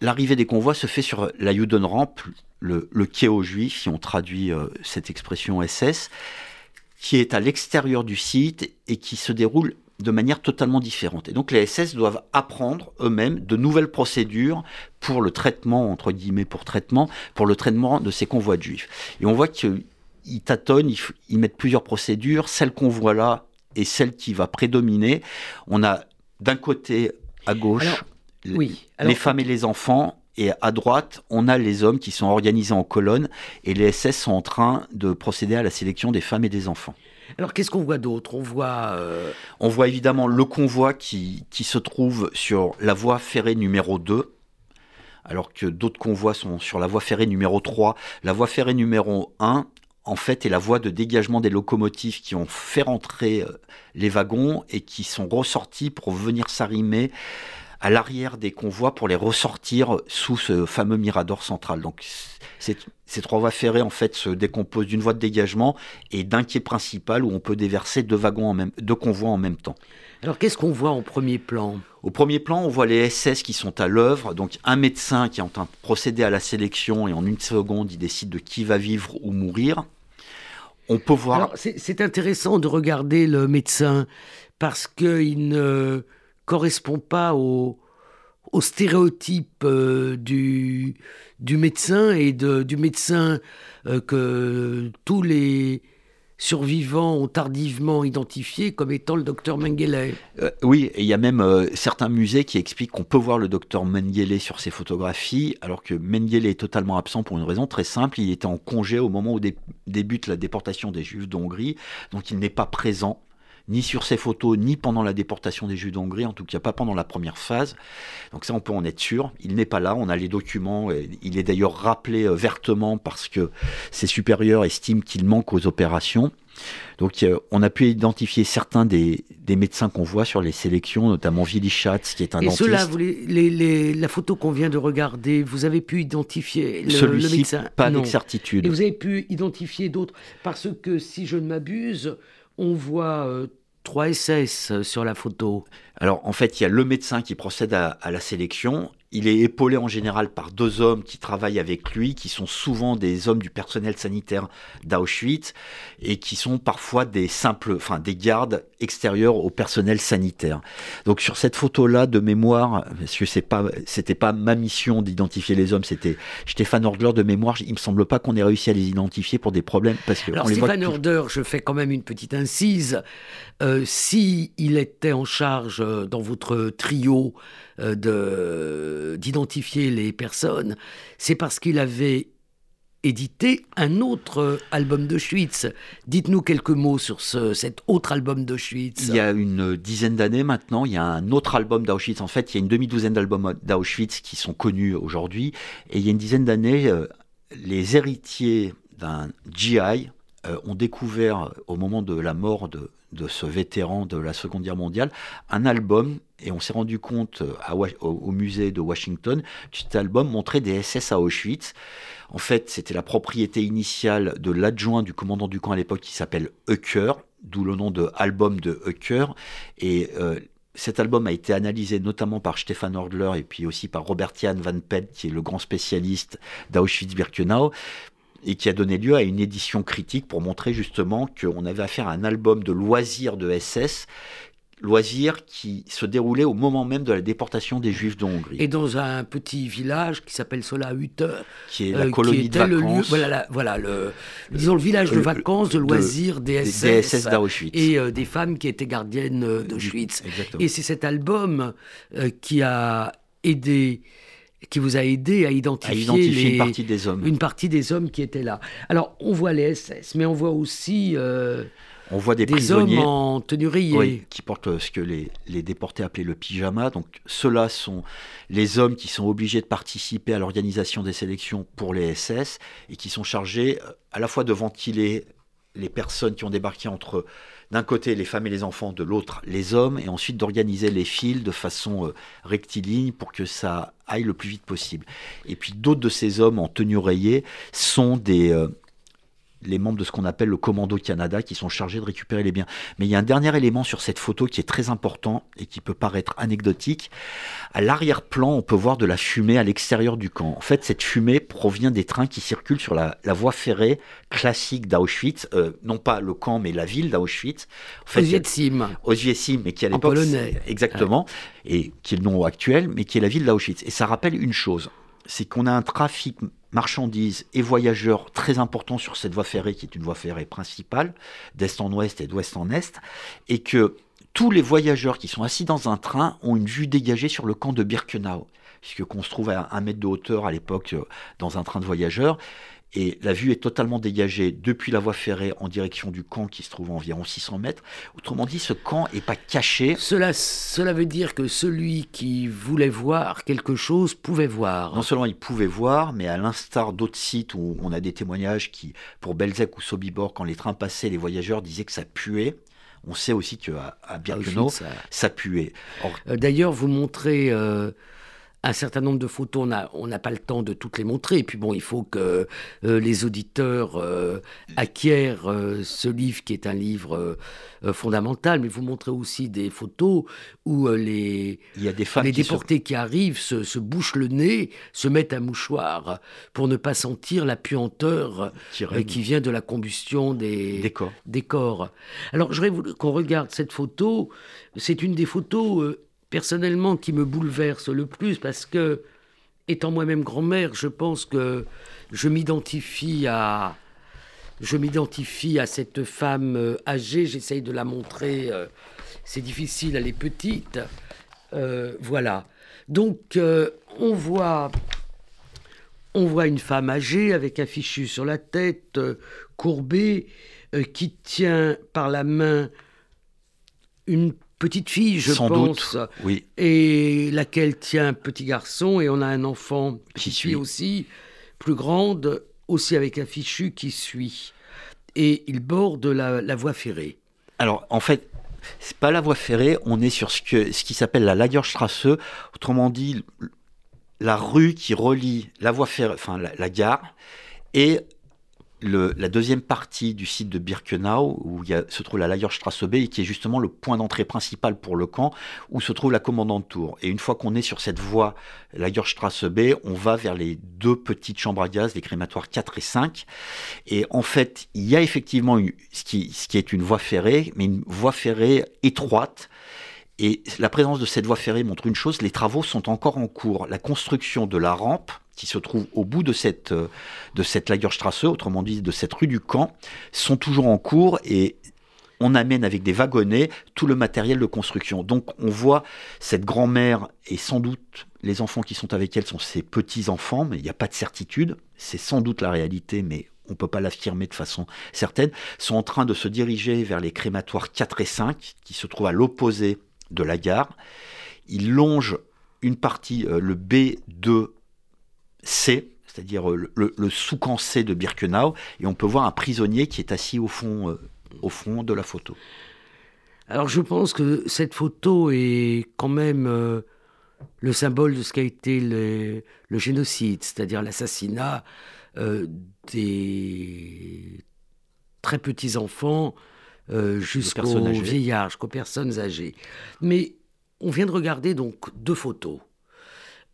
l'arrivée des convois se fait sur la Judenramp le, le quai aux juifs si on traduit euh, cette expression SS qui est à l'extérieur du site et qui se déroule de manière totalement différente. Et donc les SS doivent apprendre eux-mêmes de nouvelles procédures pour le traitement, entre guillemets pour traitement, pour le traitement de ces convois de juifs. Et on voit qu'il ils tâtonnent, ils, mettent plusieurs procédures. Celle qu'on voit là est celle qui va prédominer. On a d'un côté, à gauche, les femmes et les enfants, et à droite, on a les hommes qui sont organisés en colonne, et les SS sont en train de procéder à la sélection des femmes et des enfants. Alors qu'est-ce qu'on voit d'autre? On voit... Euh, on voit évidemment le convoi qui, qui se trouve sur la voie ferrée numéro 2, alors que d'autres convois sont sur la voie ferrée numéro 3. La voie ferrée numéro 1, en fait, est la voie de dégagement des locomotives qui ont fait rentrer euh, les wagons et qui sont ressortis pour venir s'arrimer à l'arrière des convois pour les ressortir sous ce fameux mirador central. Donc ces trois voies ferrées en fait se décomposent d'une voie de dégagement et d'un quai principal où on peut déverser deux wagons en même, deux convois en même temps. Alors qu'est-ce qu'on voit en premier plan? Au premier plan, on voit les SS qui sont à l'œuvre, donc un médecin qui est en train de procéder à la sélection et en une seconde, il décide de qui va vivre ou mourir. On peut voir. C'est intéressant de regarder le médecin parce qu'il ne correspond pas au, au stéréotype euh, du, médecin et de, du médecin euh, que tous les survivants ont tardivement identifié comme étant le docteur Mengele. Euh, oui, il y a même certains musées qui expliquent qu'on peut voir le docteur Mengele sur ces photographies, alors que Mengele est totalement absent pour une raison très simple, il était en congé au moment où débute la déportation des Juifs d'Hongrie, donc il n'est pas présent ni sur ces photos, ni pendant la déportation des Juifs d'Hongrie, en tout cas pas pendant la première phase. Donc ça, on peut en être sûr. Il n'est pas là, on a les documents. Il est d'ailleurs rappelé euh, vertement parce que ses supérieurs estiment qu'il manque aux opérations. Donc euh, on a pu identifier certains des, médecins qu'on voit sur les sélections, notamment Willy Schatz, qui est un Et dentiste. Ceux-là, les, la photo qu'on vient de regarder, vous avez pu identifier le, le médecin Pas avec certitude. Et vous avez pu identifier d'autres Parce que si je ne m'abuse, on voit euh, trois SS sur la photo. Alors en fait, il y a le médecin qui procède à la sélection il est épaulé en général par deux hommes qui travaillent avec lui, qui sont souvent des hommes du personnel sanitaire d'Auschwitz et qui sont parfois des simples, enfin des gardes extérieurs au personnel sanitaire. Donc sur cette photo-là de mémoire, parce que c'est pas, c'était pas ma mission d'identifier les hommes, c'était Stéphane Ordler de mémoire. Il me semble pas qu'on ait réussi à les identifier pour des problèmes parce que Alors Stéphane Ordler, je fais quand même une petite incise. Euh, si il était en charge euh, dans votre trio euh, d'identifier les personnes, c'est parce qu'il avait édité un autre album de Schwitz. Dites-nous quelques mots sur ce, cet autre album de Schwitz. Il y a une dizaine d'années maintenant, il y a un autre album d'Auschwitz. En fait, il y a une demi-douzaine d'albums d'Auschwitz qui sont connus aujourd'hui. Et il y a une dizaine d'années, euh, les héritiers d'un GI euh, ont découvert, au moment de la mort de, de ce vétéran de la Seconde Guerre mondiale, un album, et on s'est rendu compte euh, au, musée de Washington, que cet album montrait des SS à Auschwitz. En fait, c'était la propriété initiale de l'adjoint du commandant du camp à l'époque qui s'appelle Hucker, d'où le nom de album de Hucker. Et euh, cet album a été analysé notamment par Stefan Ordler et puis aussi par Robert Jan Van Pelt, qui est le grand spécialiste d'Auschwitz-Birkenau, et qui a donné lieu à une édition critique pour montrer justement qu'on avait affaire à un album de loisirs de SS loisirs qui se déroulait au moment même de la déportation des Juifs de Hongrie. Et dans un petit village qui s'appelle Solahutte, qui est la euh, colonie de vacances. voilà, voilà le, disons le village de vacances, de loisirs des SS, d'Auschwitz. Et euh, des femmes qui étaient gardiennes euh, d'Auschwitz. Et c'est cet album qui a aidé qui vous a aidé à identifier, une partie des hommes. Une partie des hommes qui étaient là. Alors, on voit les SS, mais on voit aussi euh, on voit des, des hommes en tenue rayée. qui portent ce que les, les, déportés appelaient le pyjama. Donc, ceux-là sont les hommes qui sont obligés de participer à l'organisation des sélections pour les SS et qui sont chargés euh, à la fois de ventiler les personnes qui ont débarqué entre d'un côté les femmes et les enfants, de l'autre les hommes, et ensuite d'organiser les fils de façon euh, rectiligne pour que ça aille le plus vite possible. Et puis d'autres de ces hommes en tenue rayée sont des, euh, les membres de ce qu'on appelle le Commando Canada qui sont chargés de récupérer les biens. Mais il y a un dernier élément sur cette photo qui est très important et qui peut paraître anecdotique. À l'arrière-plan, on peut voir de la fumée à l'extérieur du camp. En fait, cette fumée provient des trains qui circulent sur la, voie ferrée classique d'Auschwitz, euh, non pas le camp, mais la ville d'Auschwitz. En fait, mais qui à l'époque... polonais. Exactement, et qui est le nom actuel, mais qui est la ville d'Auschwitz. Et ça rappelle une chose. C'est qu'on a un trafic marchandises et voyageurs très important sur cette voie ferrée qui est une voie ferrée principale, d'est en ouest et d'ouest en est, et que tous les voyageurs qui sont assis dans un train ont une vue dégagée sur le camp de Birkenau, puisque qu'on se trouve à un mètre de hauteur à l'époque euh, dans un train de voyageurs, et la vue est totalement dégagée depuis la voie ferrée en direction du camp qui se trouve à environ 600 mètres. Autrement dit, ce camp n'est pas caché. Cela, cela veut dire que celui qui voulait voir quelque chose pouvait voir. Non seulement il pouvait voir, mais à l'instar d'autres sites où on a des témoignages qui, pour Belzec ou Sobibor, quand les trains passaient, les voyageurs disaient que ça puait. On sait aussi qu'à à Birkenau, ça... puait. Euh, d'ailleurs, vous montrez... Euh, un certain nombre de photos, on n'a pas le temps de toutes les montrer. Et puis bon, il faut que euh, les auditeurs euh, acquièrent euh, ce livre qui est un livre fondamental. Mais vous montrez aussi des photos où les, il y a des femmes les déportés qui arrivent se, bouchent le nez, se mettent un mouchoir pour ne pas sentir la puanteur qui, vient de la combustion des, des corps. Des corps. Alors, je voudrais qu'on regarde cette photo. C'est une des photos personnellement qui me bouleverse le plus parce que, étant moi-même grand-mère, je pense que je m'identifie à, je m'identifie à cette femme euh, âgée. J'essaye de la montrer. Euh, c'est difficile, elle est petite. Euh, voilà. Donc, on voit. On voit une femme âgée avec un fichu sur la tête, courbée, qui tient par la main une petite fille, je Sans pense, doute, oui. et laquelle tient un petit garçon, et on a un enfant qui suit aussi, plus grande, aussi avec un fichu qui suit. Et il borde la, voie ferrée. Alors, en fait, c'est pas la voie ferrée, on est sur ce, que, ce qui s'appelle la Lagerstrasse, autrement dit, la rue qui relie la voie ferrée, enfin la, la gare, et la deuxième partie du site de Birkenau, où il se trouve la Lagerstrasse B, qui est justement le point d'entrée principal pour le camp, où se trouve la commandante tour. Et une fois qu'on est sur cette voie Lagerstrasse B, on va vers les deux petites chambres à gaz, les crématoires 4 et 5. Et en fait, il y a effectivement ce, qui, ce qui est une voie ferrée, mais une voie ferrée étroite, et la présence de cette voie ferrée montre une chose, les travaux sont encore en cours. La construction de la rampe, qui se trouve au bout de cette, euh, de cette Lagerstrasse, autrement dit de cette rue du Camp, sont toujours en cours et on amène avec des wagonnets tout le matériel de construction. Donc on voit cette grand-mère et sans doute les enfants qui sont avec elle sont ses petits-enfants, mais il n'y a pas de certitude. C'est sans doute la réalité, mais on ne peut pas l'affirmer de façon certaine, sont en train de se diriger vers les crématoires 4 et 5, qui se trouvent à l'opposé de la gare. Ils longent une partie, euh, le B2 C, c'est-à-dire euh, le, sous-camp C de Birkenau, et on peut voir un prisonnier qui est assis au fond, euh, au fond de la photo. Alors je pense que cette photo est quand même euh, le symbole de ce qu'a été le, génocide, c'est-à-dire l'assassinat des très petits enfants jusqu'aux vieillards, jusqu'aux personnes âgées. Mais on vient de regarder donc deux photos.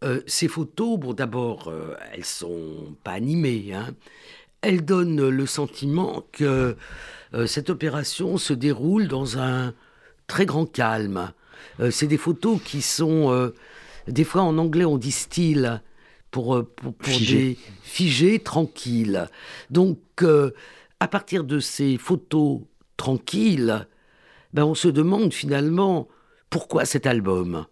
Euh, ces photos, bon, d'abord, euh, elles sont pas animées. Hein. Elles donnent le sentiment que euh, cette opération se déroule dans un très grand calme. c'est des photos qui sont, des fois en anglais on dit style, pour, pour, des figés, tranquilles. Donc, à partir de ces photos tranquilles, ben, on se demande finalement pourquoi cet album?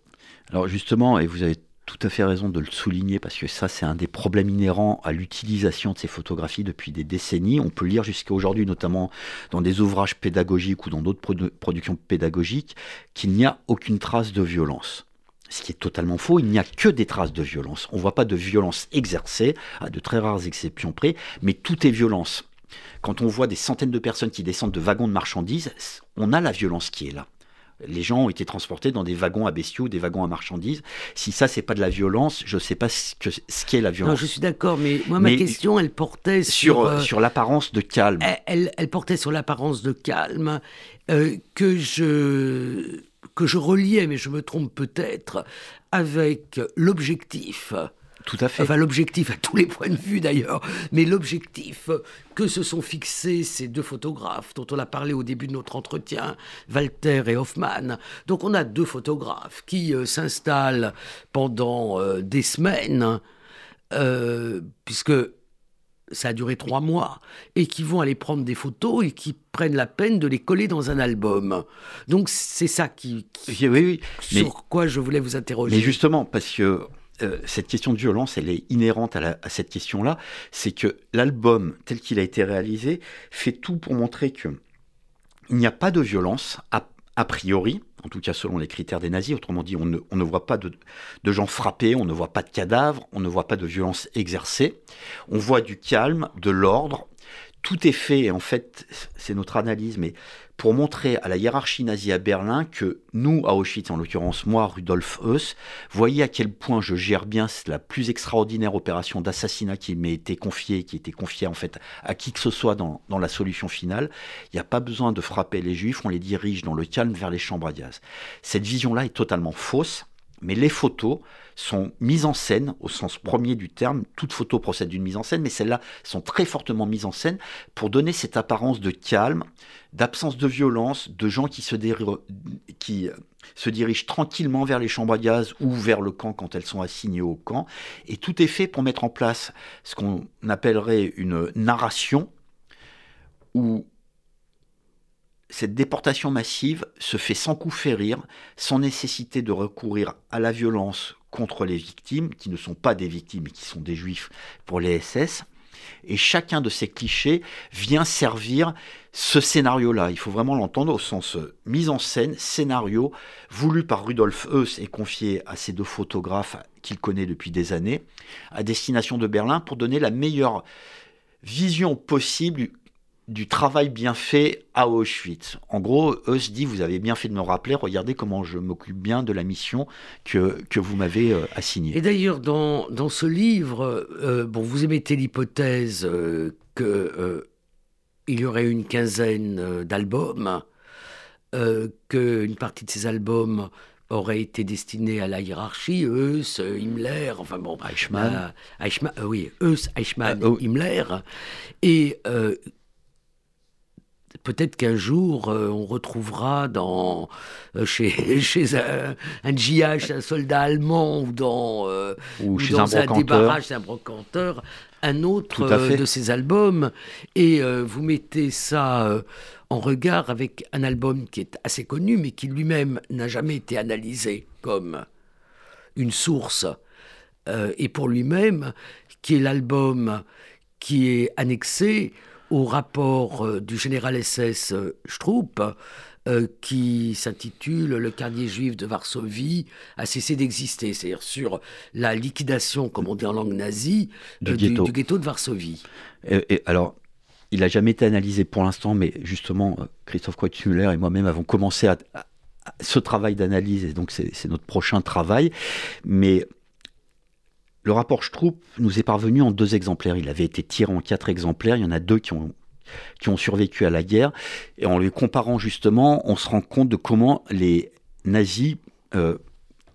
Alors justement, et vous avez tout à fait raison de le souligner parce que ça, c'est un des problèmes inhérents à l'utilisation de ces photographies depuis des décennies. On peut lire jusqu'à aujourd'hui, notamment dans des ouvrages pédagogiques ou dans d'autres productions pédagogiques, qu'il n'y a aucune trace de violence. Ce qui est totalement faux, il n'y a que des traces de violence. On ne voit pas de violence exercée, à de très rares exceptions près, mais tout est violence. Quand on voit des centaines de personnes qui descendent de wagons de marchandises, on a la violence qui est là les gens ont été transportés dans des wagons à bestiaux, des wagons à marchandises. Si ça, c'est pas de la violence, je ne sais pas ce qu'est la violence. Non, je suis d'accord, mais moi, ma question, elle portait sur... Sur, euh, sur l'apparence de calme. Elle, elle, portait sur l'apparence de calme euh, que, je, que je reliais, mais je me trompe peut-être, avec l'objectif tout à fait. Enfin, l'objectif, à tous les points de vue d'ailleurs, mais l'objectif que se sont fixés ces deux photographes dont on a parlé au début de notre entretien, Walter et Hoffman. Donc on a deux photographes qui euh, s'installent pendant euh, des semaines euh, puisque ça a duré trois mois, et qui vont aller prendre des photos et qui prennent la peine de les coller dans un album. Donc c'est ça qui, oui, oui, sur quoi je voulais vous interroger. Mais justement, parce que euh, cette question de violence, elle est inhérente à, cette question-là, c'est que l'album tel qu'il a été réalisé fait tout pour montrer que il n'y a pas de violence a, priori, en tout cas selon les critères des nazis. Autrement dit, on ne, voit pas de, de, gens frappés, on ne voit pas de cadavres, on ne voit pas de violence exercée. On voit du calme, de l'ordre. Tout est fait, en fait, c'est notre analyse, mais pour montrer à la hiérarchie nazie à Berlin que nous, à Auschwitz, en l'occurrence moi, Rudolf Heuss, voyez à quel point je gère bien la plus extraordinaire opération d'assassinat qui m'est été confiée, qui était confiée en fait à qui que ce soit dans, dans la solution finale. Il n'y a pas besoin de frapper les juifs, on les dirige dans le calme vers les chambres à gaz. Cette vision-là est totalement fausse, mais les photos sont mises en scène au sens premier du terme. Toute photo procède d'une mise en scène, mais celles-là sont très fortement mises en scène pour donner cette apparence de calme, d'absence de violence, de gens qui euh, se dirigent tranquillement vers les chambres à gaz ou vers le camp quand elles sont assignées au camp. Et tout est fait pour mettre en place ce qu'on appellerait une narration où cette déportation massive se fait sans coup férir, sans nécessité de recourir à la violence contre les victimes, qui ne sont pas des victimes, mais qui sont des juifs pour les SS. Et chacun de ces clichés vient servir ce scénario-là. Il faut vraiment l'entendre au sens euh, mise en scène, scénario, voulu par Rudolf Heuss et confié à ces deux photographes qu'il connaît depuis des années, à destination de Berlin, pour donner la meilleure vision possible du travail bien fait à Auschwitz. En gros, eux se dit, vous avez bien fait de me rappeler, regardez comment je m'occupe bien de la mission que, que vous m'avez euh, assignée. Et d'ailleurs, dans, dans ce livre, euh, bon, vous émettez l'hypothèse euh, que qu'il y aurait une quinzaine d'albums, qu'une partie de ces albums aurait été destinée à la hiérarchie, Eus, Himmler, enfin bon, Eichmann. Eichmann oui, Eus, Eichmann, oh. Himmler, et peut-être qu'un jour, euh, on retrouvera dans, euh, chez, chez un, un un soldat allemand, ou dans, euh, ou un, un débarrage, un brocanteur, un autre de ces albums. Et vous mettez ça en regard avec un album qui est assez connu, mais qui lui-même n'a jamais été analysé comme une source. et pour lui-même, qui est l'album qui est annexé au rapport euh, du général SS euh, Stroop, euh, qui s'intitule Le quartier juif de Varsovie a cessé d'exister, c'est-à-dire sur la liquidation, comme on dit en langue nazie, du, ghetto. de Varsovie. Et, alors, il n'a jamais été analysé pour l'instant, mais justement, Christophe Kreutzmüller et moi-même avons commencé à, ce travail d'analyse, et donc c'est notre prochain travail. Mais le rapport Stroop nous est parvenu en deux exemplaires. Il avait été tiré en quatre exemplaires. Il y en a deux qui ont, survécu à la guerre. Et en les comparant justement, on se rend compte de comment les nazis euh,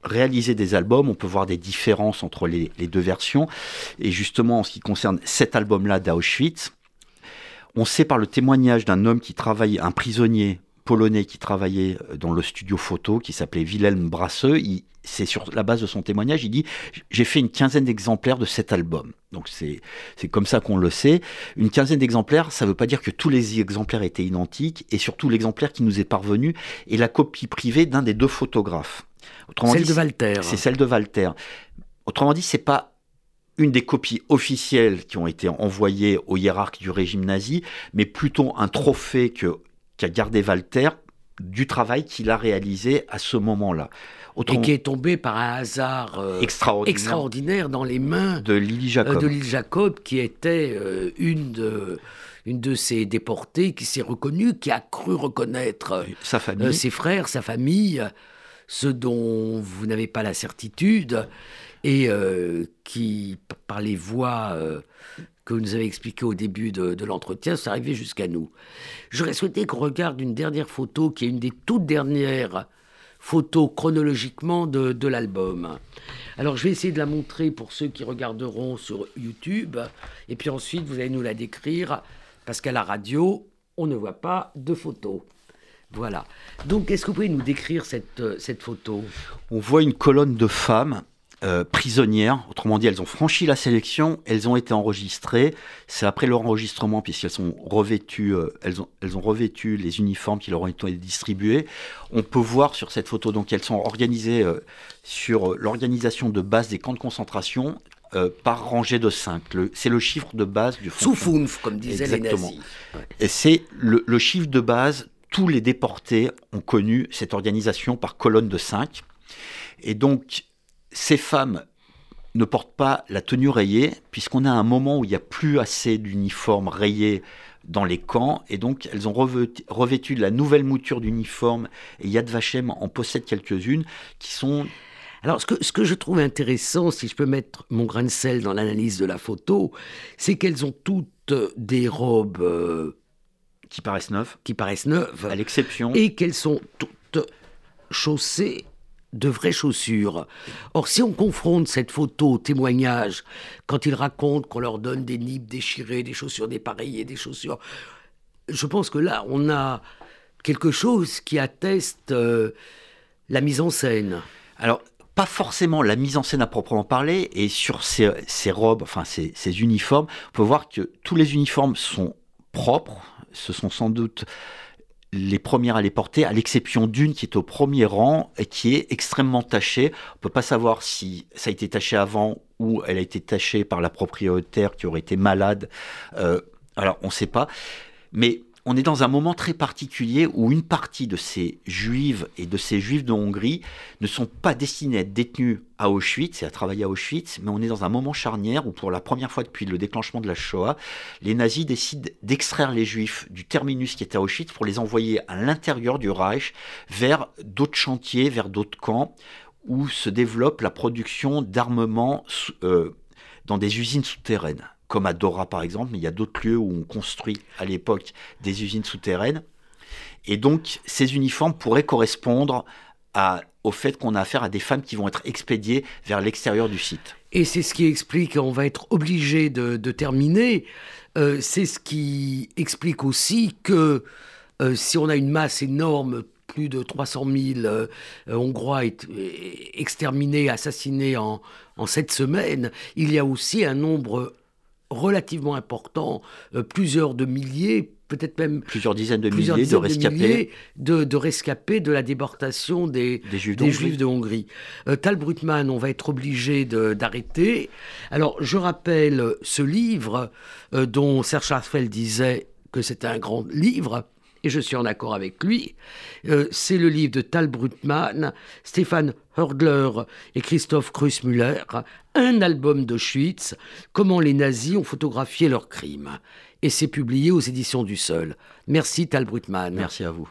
réalisaient des albums. On peut voir des différences entre les, les deux versions. Et justement, en ce qui concerne cet album-là d'Auschwitz, on sait par le témoignage d'un homme qui travaille, un prisonnier polonais qui travaillait euh, dans le studio photo, qui s'appelait Wilhelm Brasseux. C'est sur la base de son témoignage, il dit J'ai fait une quinzaine d'exemplaires de cet album. Donc c'est comme ça qu'on le sait. Une quinzaine d'exemplaires, ça ne veut pas dire que tous les exemplaires étaient identiques, et surtout l'exemplaire qui nous est parvenu est la copie privée d'un des deux photographes. Autrement celle de Walter. C'est celle de Walter. Autrement dit, c'est pas une des copies officielles qui ont été envoyées aux hiérarques du régime nazi, mais plutôt un trophée que qui a gardé Walter du travail qu'il a réalisé à ce moment-là. Et qui est tombé par un hasard euh, extraordinaire. dans les mains de Lily Jacob, de Lily Jacob qui était euh, une de une de ces déportées qui s'est reconnue, qui a cru reconnaître sa famille. Euh, ses frères, sa famille, ce dont vous n'avez pas la certitude, et qui, par les voix que vous nous avez expliqué au début de, l'entretien, c'est arrivé jusqu'à nous. J'aurais souhaité qu'on regarde une dernière photo, qui est une des toutes dernières photos chronologiquement de, de l'album. Alors je vais essayer de la montrer pour ceux qui regarderont sur YouTube, et puis ensuite vous allez nous la décrire, parce qu'à la radio, on ne voit pas de photos. Voilà. Donc, est-ce que vous pouvez nous décrire cette, cette photo? On voit une colonne de femmes euh, prisonnières. Autrement dit, elles ont franchi la sélection, elles ont été enregistrées. C'est après leur enregistrement, puisqu'elles sont revêtues, euh, elles, ont, elles ont revêtu les uniformes qui leur ont été distribués. On peut voir sur cette photo, donc elles sont organisées euh, sur l'organisation de base des camps de concentration. par rangée de 5. C'est le chiffre de base du Soufounf, comme disaient Exactement. les nazis. Et c'est le, le chiffre de base. Tous les déportés ont connu cette organisation par colonne de 5. Et donc, ces femmes ne portent pas la tenue rayée, puisqu'on a un moment où il n'y a plus assez d'uniformes rayés dans les camps, et donc elles ont revêtu, de la nouvelle mouture d'uniforme, et Yad Vashem en possède quelques-unes, qui sont... Alors, ce que, ce que je trouve intéressant, si je peux mettre mon grain de sel dans l'analyse de la photo, c'est qu'elles ont toutes des robes... Euh, qui paraissent neuves. Qui paraissent neuves. À l'exception... Et qu'elles sont toutes chaussées de vraies chaussures. Or, si on confronte cette photo au témoignage, quand ils racontent qu'on leur donne des nippes déchirées, des chaussures dépareillées, des chaussures, je pense que là, on a quelque chose qui atteste euh, la mise en scène. Alors, pas forcément la mise en scène à proprement parler, et sur ces, robes, enfin ces, ces uniformes, on peut voir que tous les uniformes sont propres, ce sont sans doute les premières à les porter, à l'exception d'une qui est au premier rang et qui est extrêmement tachée. On ne peut pas savoir si ça a été taché avant ou elle a été tachée par la propriétaire qui aurait été malade. Euh, alors, on ne sait pas. Mais on est dans un moment très particulier où une partie de ces juives et de ces juifs de Hongrie ne sont pas destinés à être détenus à Auschwitz et à travailler à Auschwitz, mais on est dans un moment charnière où pour la première fois depuis le déclenchement de la Shoah, les nazis décident d'extraire les juifs du terminus qui était à Auschwitz pour les envoyer à l'intérieur du Reich vers d'autres chantiers, vers d'autres camps où se développe la production d'armements euh, dans des usines souterraines comme à Dora par exemple, mais il y a d'autres lieux où on construit à l'époque des usines souterraines. Et donc ces uniformes pourraient correspondre au fait qu'on a affaire à des femmes qui vont être expédiées vers l'extérieur du site. Et c'est ce qui explique, on va être obligé de, terminer, euh, c'est ce qui explique aussi que euh, si on a une masse énorme, plus de 300 000 euh, Hongrois exterminés, assassinés en, en cette semaine, il y a aussi un nombre relativement important, euh, plusieurs de milliers, peut-être même plusieurs dizaines de milliers de rescapés de, rescapés de la déportation des, Juifs, de Hongrie. Euh, Tal Brutman, on va être obligé d'arrêter. Alors, je rappelle ce livre euh, dont Serge Scharfeld disait que c'était un grand livre et je suis en accord avec lui, euh, c'est le livre de Tal Brutmann, Stéphane Hördler et Christophe Krusmüller, un album d'Auschwitz, comment les nazis ont photographié leurs crimes. Et c'est publié aux éditions du Seul. Merci Tal Brutmann. Merci à vous.